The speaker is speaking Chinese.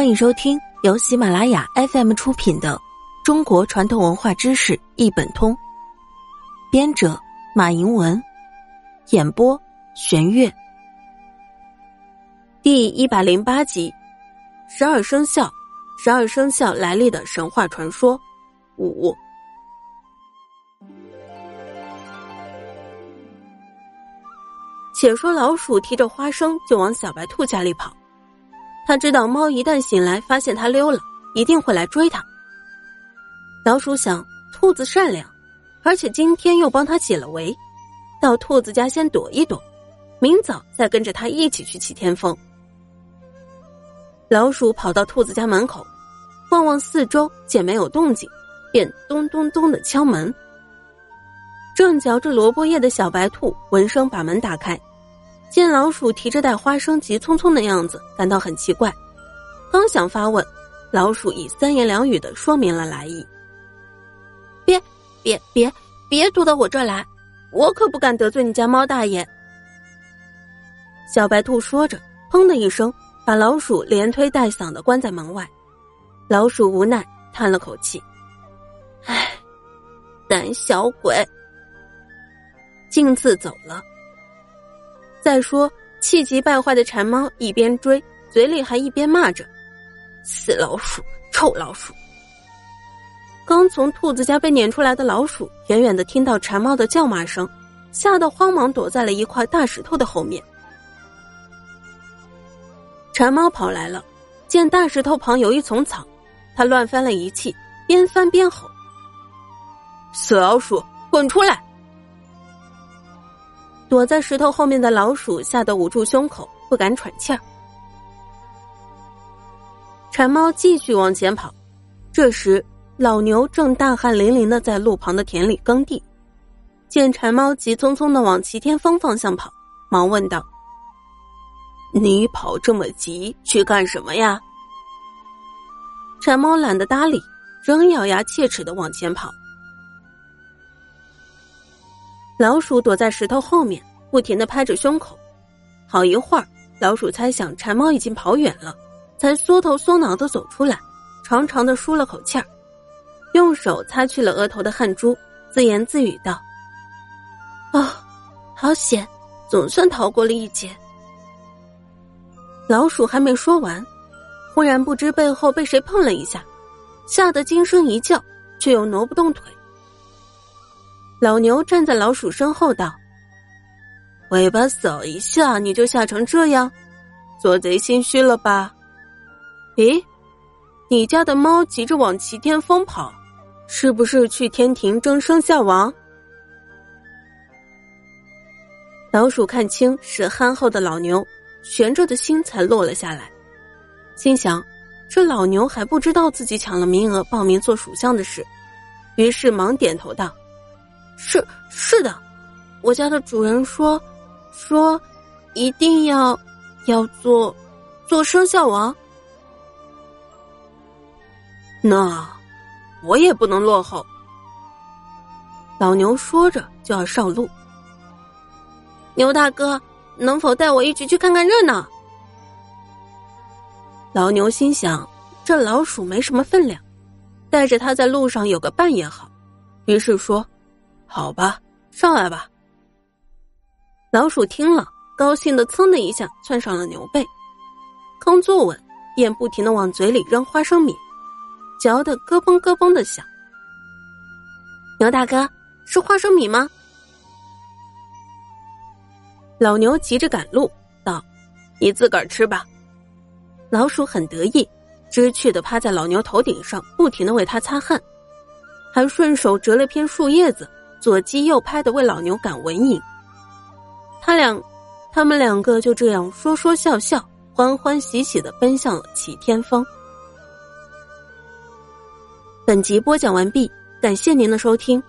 欢迎收听由喜马拉雅 FM 出品的《中国传统文化知识一本通》，编者马迎文，演播玄月。第一百零八集：十二生肖，十二生肖来历的神话传说五。且说老鼠提着花生就往小白兔家里跑。他知道猫一旦醒来发现他溜了，一定会来追他。老鼠想，兔子善良，而且今天又帮他解了围，到兔子家先躲一躲，明早再跟着他一起去祈天峰。老鼠跑到兔子家门口，望望四周，见没有动静，便咚咚咚的敲门。正嚼着萝卜叶的小白兔闻声把门打开。见老鼠提着袋花生急匆匆的样子，感到很奇怪，刚想发问，老鼠以三言两语的说明了来意。别别别别躲到我这来，我可不敢得罪你家猫大爷。小白兔说着，砰的一声把老鼠连推带搡的关在门外。老鼠无奈叹了口气：“唉，胆小鬼。”径自走了。再说，气急败坏的馋猫一边追，嘴里还一边骂着：“死老鼠，臭老鼠！”刚从兔子家被撵出来的老鼠，远远的听到馋猫的叫骂声，吓得慌忙躲在了一块大石头的后面。馋猫跑来了，见大石头旁有一丛草，他乱翻了一气，边翻边吼：“死老鼠，滚出来！”躲在石头后面的老鼠吓得捂住胸口，不敢喘气儿。馋猫继续往前跑，这时老牛正大汗淋漓的在路旁的田里耕地，见馋猫急匆匆的往齐天峰方向跑，忙问道：“你跑这么急去干什么呀？”馋猫懒得搭理，仍咬牙切齿的往前跑。老鼠躲在石头后面，不停的拍着胸口。好一会儿，老鼠猜想馋猫已经跑远了，才缩头缩脑的走出来，长长的舒了口气儿，用手擦去了额头的汗珠，自言自语道：“啊，好险，总算逃过了一劫。”老鼠还没说完，忽然不知背后被谁碰了一下，吓得惊声一叫，却又挪不动腿。老牛站在老鼠身后道：“尾巴扫一下，你就吓成这样，做贼心虚了吧？咦，你家的猫急着往齐天峰跑，是不是去天庭争生肖王？”老鼠看清是憨厚的老牛，悬着的心才落了下来，心想：这老牛还不知道自己抢了名额报名做属相的事，于是忙点头道。是是的，我家的主人说，说，一定要，要做，做生肖王。那，我也不能落后。老牛说着就要上路。牛大哥，能否带我一起去看看热闹？老牛心想，这老鼠没什么分量，带着它在路上有个伴也好，于是说。好吧，上来吧。老鼠听了，高兴的噌的一下窜上了牛背，刚坐稳，便不停的往嘴里扔花生米，嚼得咯嘣咯嘣的响。牛大哥，是花生米吗？老牛急着赶路，道：“你自个儿吃吧。”老鼠很得意，知趣的趴在老牛头顶上，不停的为他擦汗，还顺手折了片树叶子。左击右拍的为老牛赶蚊蝇，他俩，他们两个就这样说说笑笑，欢欢喜喜的奔向了齐天峰。本集播讲完毕，感谢您的收听。